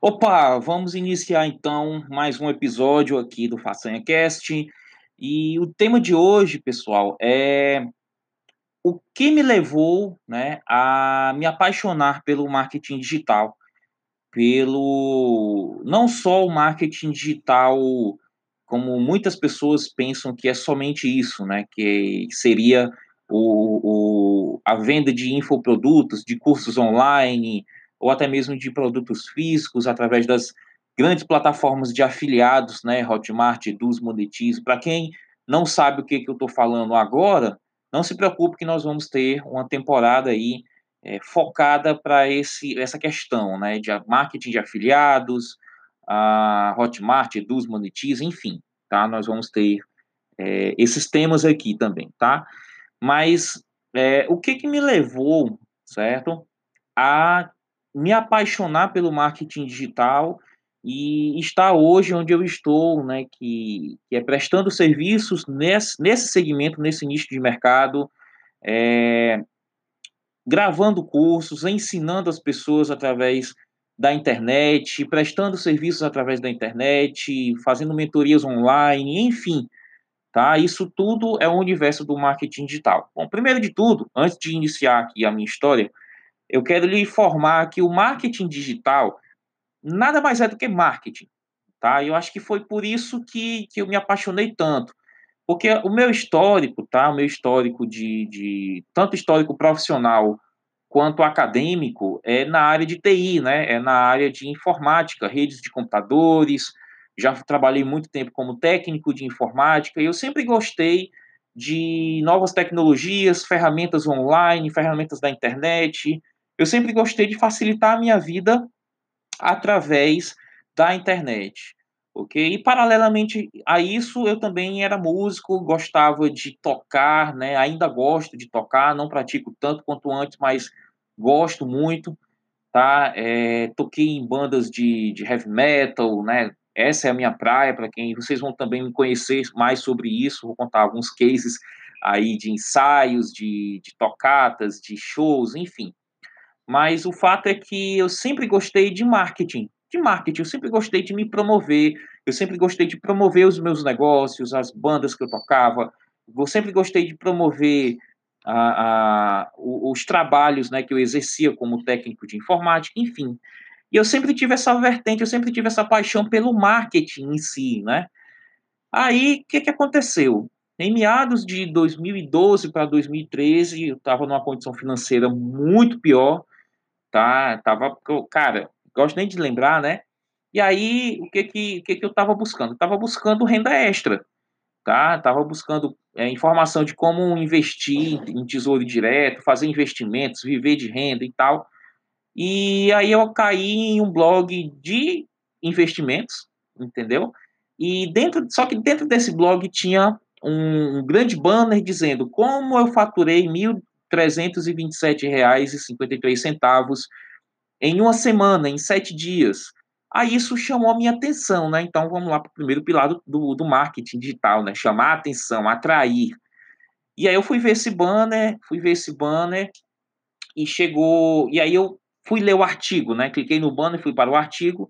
Opa, vamos iniciar então mais um episódio aqui do Façanha Cast. E o tema de hoje, pessoal, é o que me levou né, a me apaixonar pelo marketing digital. Pelo não só o marketing digital, como muitas pessoas pensam que é somente isso, né? Que seria o, o, a venda de infoprodutos, de cursos online, ou até mesmo de produtos físicos através das grandes plataformas de afiliados, né, Hotmart, Eduz, Monetize. Para quem não sabe o que, que eu estou falando agora, não se preocupe que nós vamos ter uma temporada aí é, focada para essa questão, né, de marketing de afiliados, a Hotmart, Eduz, Monetize, enfim, tá? Nós vamos ter é, esses temas aqui também, tá? Mas é, o que que me levou, certo, a me apaixonar pelo marketing digital e estar hoje onde eu estou, né, que, que é prestando serviços nesse, nesse segmento, nesse nicho de mercado, é, gravando cursos, ensinando as pessoas através da internet, prestando serviços através da internet, fazendo mentorias online, enfim, tá? Isso tudo é o universo do marketing digital. Bom, primeiro de tudo, antes de iniciar aqui a minha história, eu quero lhe informar que o marketing digital nada mais é do que marketing, tá? Eu acho que foi por isso que, que eu me apaixonei tanto, porque o meu histórico, tá? O meu histórico de, de tanto histórico profissional quanto acadêmico é na área de TI, né? É na área de informática, redes de computadores. Já trabalhei muito tempo como técnico de informática e eu sempre gostei de novas tecnologias, ferramentas online, ferramentas da internet, eu sempre gostei de facilitar a minha vida através da internet, ok? E paralelamente a isso, eu também era músico, gostava de tocar, né? Ainda gosto de tocar, não pratico tanto quanto antes, mas gosto muito, tá? É, toquei em bandas de, de heavy metal, né? Essa é a minha praia, para quem vocês vão também me conhecer mais sobre isso, vou contar alguns cases aí de ensaios, de, de tocatas, de shows, enfim. Mas o fato é que eu sempre gostei de marketing, de marketing, eu sempre gostei de me promover, eu sempre gostei de promover os meus negócios, as bandas que eu tocava, eu sempre gostei de promover a, a, os trabalhos né, que eu exercia como técnico de informática, enfim. E eu sempre tive essa vertente, eu sempre tive essa paixão pelo marketing em si, né? Aí, o que, que aconteceu? Em meados de 2012 para 2013, eu estava numa condição financeira muito pior, tá? Tava, cara, gosto nem de lembrar, né? E aí, o que que, o que, que eu estava buscando? Eu tava buscando renda extra, tá? Tava buscando é, informação de como investir em tesouro direto, fazer investimentos, viver de renda e tal. E aí eu caí em um blog de investimentos, entendeu? E dentro, só que dentro desse blog tinha um, um grande banner dizendo como eu faturei mil, R$ 327,53 em uma semana, em sete dias. Aí isso chamou a minha atenção, né? Então vamos lá para o primeiro pilar do, do marketing digital, né? Chamar a atenção, atrair. E aí eu fui ver esse banner, fui ver esse banner e chegou. E aí eu fui ler o artigo, né? Cliquei no banner, fui para o artigo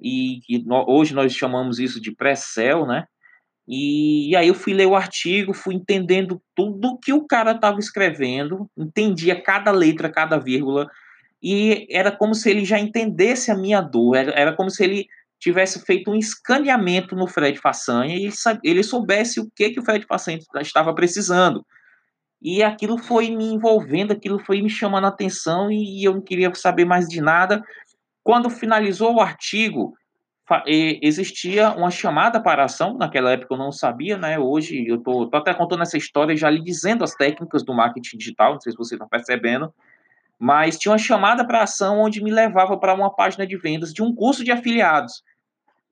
e, e no, hoje nós chamamos isso de pré-sell, né? E, aí eu fui ler o artigo, fui entendendo tudo que o cara estava escrevendo, entendia cada letra, cada vírgula, e era como se ele já entendesse a minha dor, era, era como se ele tivesse feito um escaneamento no Fred Façanha e ele, ele soubesse o que, que o Fred Façanha estava precisando. E aquilo foi me envolvendo, aquilo foi me chamando a atenção e eu não queria saber mais de nada. Quando finalizou o artigo, existia uma chamada para ação, naquela época eu não sabia, né? Hoje eu tô, tô até contando essa história já lhe dizendo as técnicas do marketing digital, não sei se vocês estão percebendo, mas tinha uma chamada para ação onde me levava para uma página de vendas de um curso de afiliados,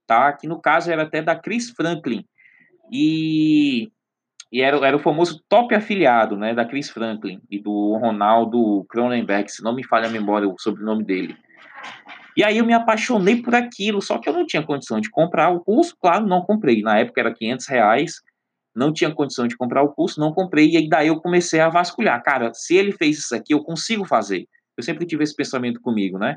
tá? Que no caso era até da Chris Franklin. E, e era, era o famoso top afiliado, né, da Chris Franklin e do Ronaldo Cronenberg, se não me falha a memória o sobrenome dele. E aí eu me apaixonei por aquilo, só que eu não tinha condição de comprar o curso, claro, não comprei. Na época era 500 reais, não tinha condição de comprar o curso, não comprei, e aí daí eu comecei a vasculhar. Cara, se ele fez isso aqui, eu consigo fazer. Eu sempre tive esse pensamento comigo, né?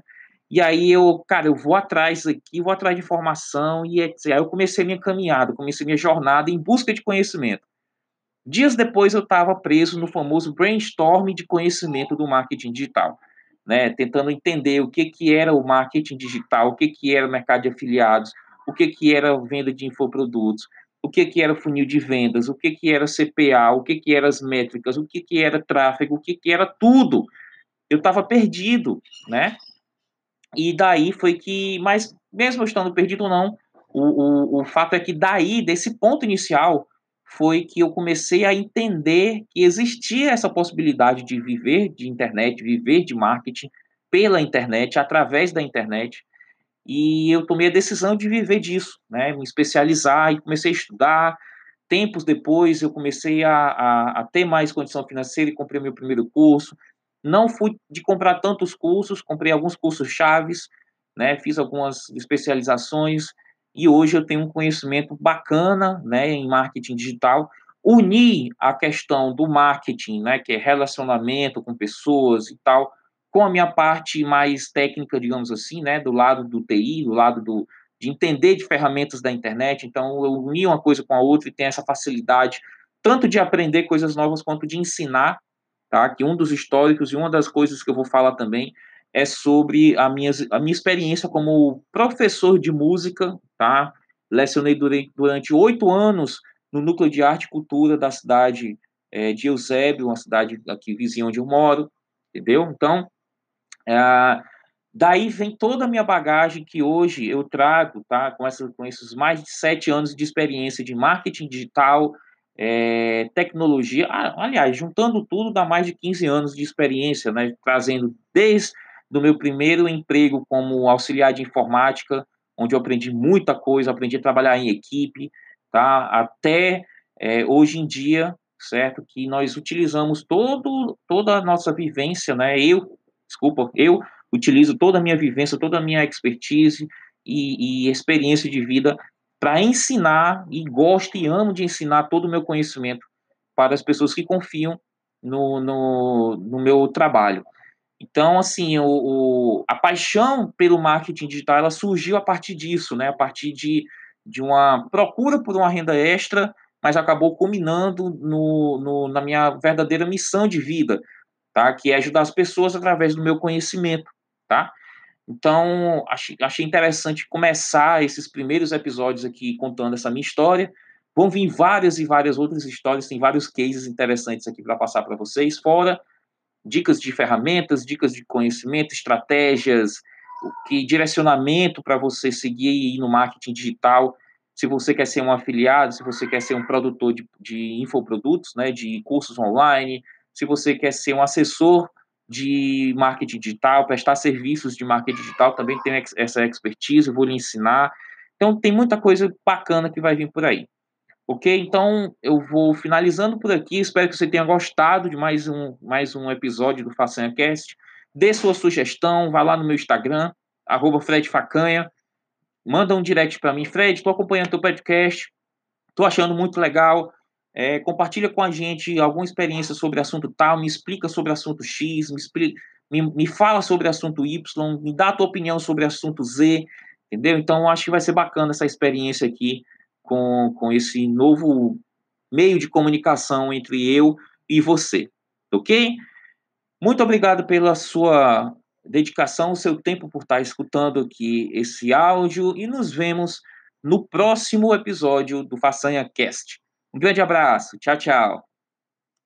E aí eu, cara, eu vou atrás aqui, vou atrás de informação e aí eu comecei minha caminhada, comecei minha jornada em busca de conhecimento. Dias depois eu estava preso no famoso brainstorm de conhecimento do marketing digital, né, tentando entender o que que era o marketing digital, o que que era o mercado de afiliados, o que que era venda de infoprodutos, o que que era funil de vendas, o que que era CPA, o que que eram as métricas, o que que era tráfego, o que que era tudo. Eu estava perdido, né? E daí foi que, mas mesmo estando perdido ou não, o, o, o fato é que daí, desse ponto inicial, foi que eu comecei a entender que existia essa possibilidade de viver de internet, viver de marketing pela internet, através da internet, e eu tomei a decisão de viver disso, né, me especializar e comecei a estudar. Tempos depois, eu comecei a, a, a ter mais condição financeira e comprei meu primeiro curso. Não fui de comprar tantos cursos, comprei alguns cursos chaves, né, fiz algumas especializações e hoje eu tenho um conhecimento bacana, né, em marketing digital. Uni a questão do marketing, né, que é relacionamento com pessoas e tal, com a minha parte mais técnica, digamos assim, né, do lado do TI, do lado do, de entender de ferramentas da internet. Então, eu uni uma coisa com a outra e tenho essa facilidade tanto de aprender coisas novas quanto de ensinar tá? Que um dos históricos e uma das coisas que eu vou falar também é sobre a minha, a minha experiência como professor de música, tá? Lecionei durante oito anos no Núcleo de Arte e Cultura da cidade é, de Eusébio, uma cidade aqui vizinha onde eu moro, entendeu? Então, é, daí vem toda a minha bagagem que hoje eu trago, tá? Com, essa, com esses mais de sete anos de experiência de marketing digital, é, tecnologia, ah, aliás, juntando tudo, dá mais de 15 anos de experiência, né, trazendo desde do meu primeiro emprego como auxiliar de informática, onde eu aprendi muita coisa, aprendi a trabalhar em equipe, tá, até é, hoje em dia, certo, que nós utilizamos todo, toda a nossa vivência, né, eu, desculpa, eu utilizo toda a minha vivência, toda a minha expertise e, e experiência de vida para ensinar e gosto e amo de ensinar todo o meu conhecimento para as pessoas que confiam no, no, no meu trabalho. Então, assim, o, o, a paixão pelo marketing digital ela surgiu a partir disso, né? A partir de, de uma procura por uma renda extra, mas acabou culminando no, no, na minha verdadeira missão de vida, tá? Que é ajudar as pessoas através do meu conhecimento, tá? Então, achei, achei interessante começar esses primeiros episódios aqui contando essa minha história. Vão vir várias e várias outras histórias, tem vários cases interessantes aqui para passar para vocês, fora dicas de ferramentas, dicas de conhecimento, estratégias, que direcionamento para você seguir no marketing digital. Se você quer ser um afiliado, se você quer ser um produtor de, de infoprodutos, né, de cursos online, se você quer ser um assessor de marketing digital, prestar serviços de marketing digital, também tenho essa expertise, vou lhe ensinar. Então, tem muita coisa bacana que vai vir por aí. Ok? Então, eu vou finalizando por aqui. Espero que você tenha gostado de mais um, mais um episódio do FaçanhaCast. Dê sua sugestão, vá lá no meu Instagram, arroba Fred Facanha. Manda um direct para mim. Fred, estou acompanhando teu podcast. Estou achando muito legal. É, compartilha com a gente alguma experiência sobre assunto tal, me explica sobre assunto X, me, explica, me, me fala sobre assunto Y, me dá a tua opinião sobre assunto Z, entendeu? Então, acho que vai ser bacana essa experiência aqui com, com esse novo meio de comunicação entre eu e você, ok? Muito obrigado pela sua dedicação, o seu tempo por estar escutando aqui esse áudio e nos vemos no próximo episódio do Façanha Cast. Um grande abraço. Tchau, tchau.